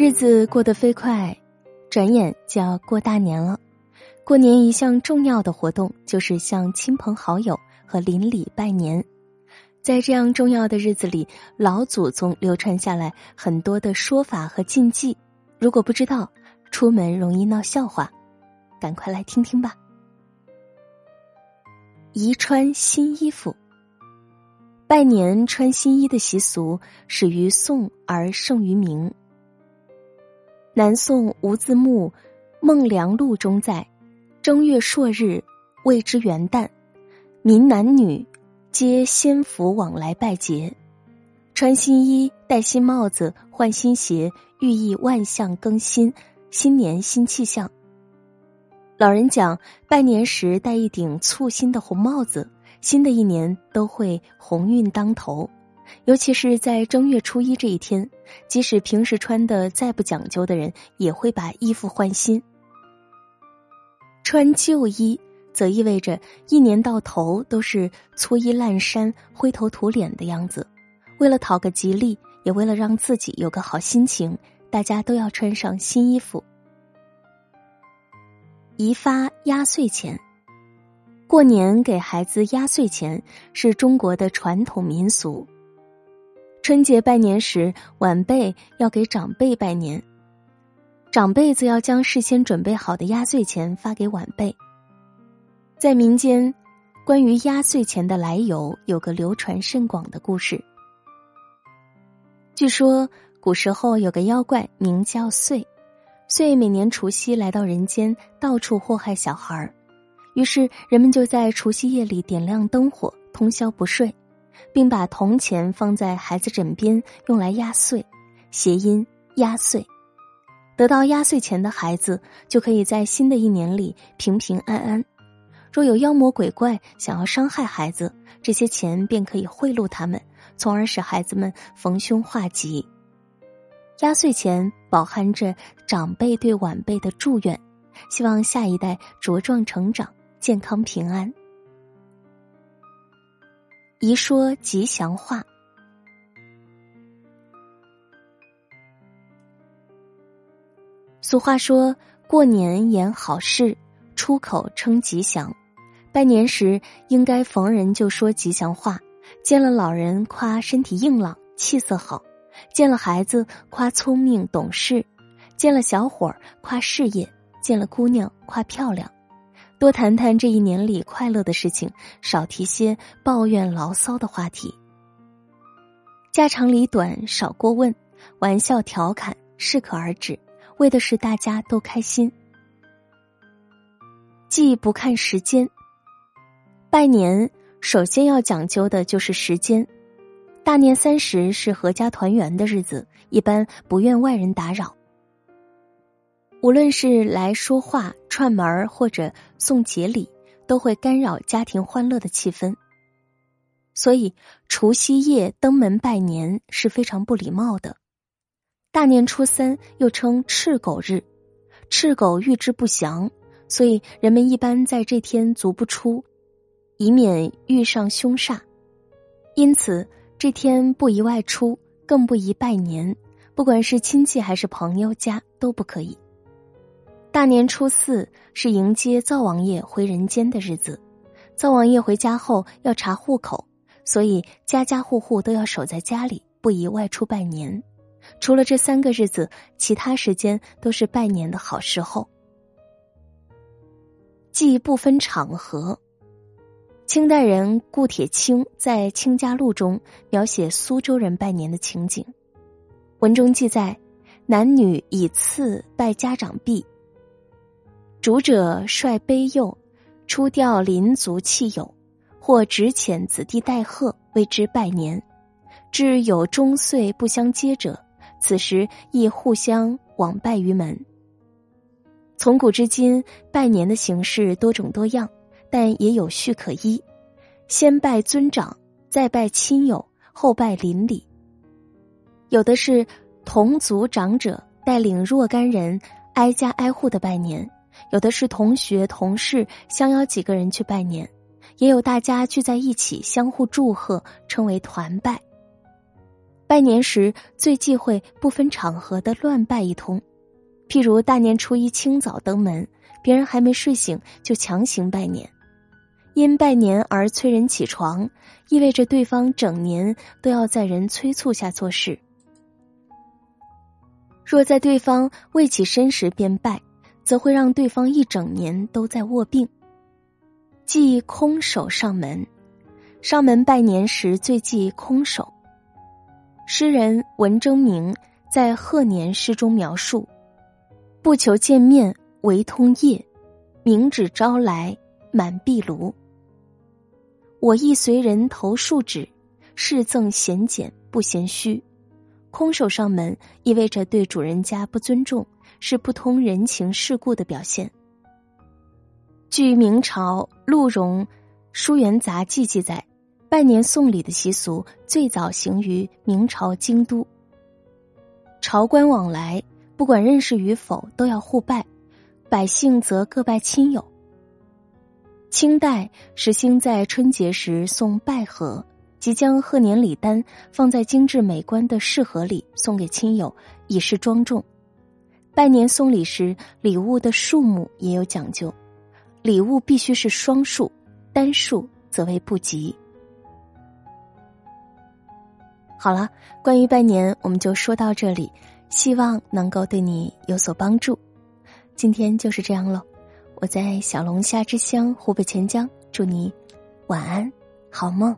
日子过得飞快，转眼就要过大年了。过年一项重要的活动就是向亲朋好友和邻里拜年。在这样重要的日子里，老祖宗流传下来很多的说法和禁忌。如果不知道，出门容易闹笑话，赶快来听听吧。宜穿新衣服。拜年穿新衣的习俗始于宋而盛于明。南宋吴自牧《孟良录》中载：正月朔日，谓之元旦，民男女。皆先服往来拜节，穿新衣、戴新帽子、换新鞋，寓意万象更新，新年新气象。老人讲，拜年时戴一顶簇新的红帽子，新的一年都会鸿运当头。尤其是在正月初一这一天，即使平时穿的再不讲究的人，也会把衣服换新。穿旧衣。则意味着一年到头都是粗衣烂衫、灰头土脸的样子。为了讨个吉利，也为了让自己有个好心情，大家都要穿上新衣服。宜发压岁钱，过年给孩子压岁钱是中国的传统民俗。春节拜年时，晚辈要给长辈拜年，长辈则要将事先准备好的压岁钱发给晚辈。在民间，关于压岁钱的来由有个流传甚广的故事。据说古时候有个妖怪名叫祟，祟每年除夕来到人间，到处祸害小孩儿。于是人们就在除夕夜里点亮灯火，通宵不睡，并把铜钱放在孩子枕边，用来压岁，谐音压岁。得到压岁钱的孩子就可以在新的一年里平平安安。若有妖魔鬼怪想要伤害孩子，这些钱便可以贿赂他们，从而使孩子们逢凶化吉。压岁钱饱含着长辈对晚辈的祝愿，希望下一代茁壮成长、健康平安。宜说吉祥话。俗话说：“过年言好事，出口称吉祥。”拜年时应该逢人就说吉祥话，见了老人夸身体硬朗、气色好；见了孩子夸聪明懂事；见了小伙儿夸事业；见了姑娘夸漂亮。多谈谈这一年里快乐的事情，少提些抱怨牢骚的话题。家长里短少过问，玩笑调侃适可而止，为的是大家都开心。既不看时间。拜年首先要讲究的就是时间，大年三十是阖家团圆的日子，一般不愿外人打扰。无论是来说话、串门或者送节礼，都会干扰家庭欢乐的气氛。所以，除夕夜登门拜年是非常不礼貌的。大年初三又称赤狗日，赤狗预知不祥，所以人们一般在这天足不出。以免遇上凶煞，因此这天不宜外出，更不宜拜年。不管是亲戚还是朋友家都不可以。大年初四是迎接灶王爷回人间的日子，灶王爷回家后要查户口，所以家家户户都要守在家里，不宜外出拜年。除了这三个日子，其他时间都是拜年的好时候。既不分场合。清代人顾铁青在《清家录》中描写苏州人拜年的情景，文中记载：男女以次拜家长毕，主者率卑幼，出调邻族戚友，或执遣子弟代贺，为之拜年。至有中岁不相接者，此时亦互相往拜于门。从古至今，拜年的形式多种多样。但也有序可依，先拜尊长，再拜亲友，后拜邻里。有的是同族长者带领若干人挨家挨户的拜年，有的是同学同事相邀几个人去拜年，也有大家聚在一起相互祝贺，称为团拜。拜年时最忌讳不分场合的乱拜一通，譬如大年初一清早登门，别人还没睡醒就强行拜年，因拜年而催人起床，意味着对方整年都要在人催促下做事。若在对方未起身时便拜，则会让对方一整年都在卧病。忌空手上门，上门拜年时最忌空手。诗人文征明在贺年诗中描述：“不求见面，唯通夜；明指招来，满壁炉。我亦随人投数纸，事赠闲简，不嫌虚。”空手上门意味着对主人家不尊重，是不通人情世故的表现。据明朝陆荣《书园杂记》记载，拜年送礼的习俗最早行于明朝京都。朝官往来，不管认识与否，都要互拜；百姓则各拜亲友。清代时兴在春节时送拜盒。即将贺年礼单放在精致美观的饰盒里送给亲友，以示庄重。拜年送礼时，礼物的数目也有讲究，礼物必须是双数，单数则为不吉。好了，关于拜年，我们就说到这里，希望能够对你有所帮助。今天就是这样喽，我在小龙虾之乡湖北潜江，祝你晚安，好梦。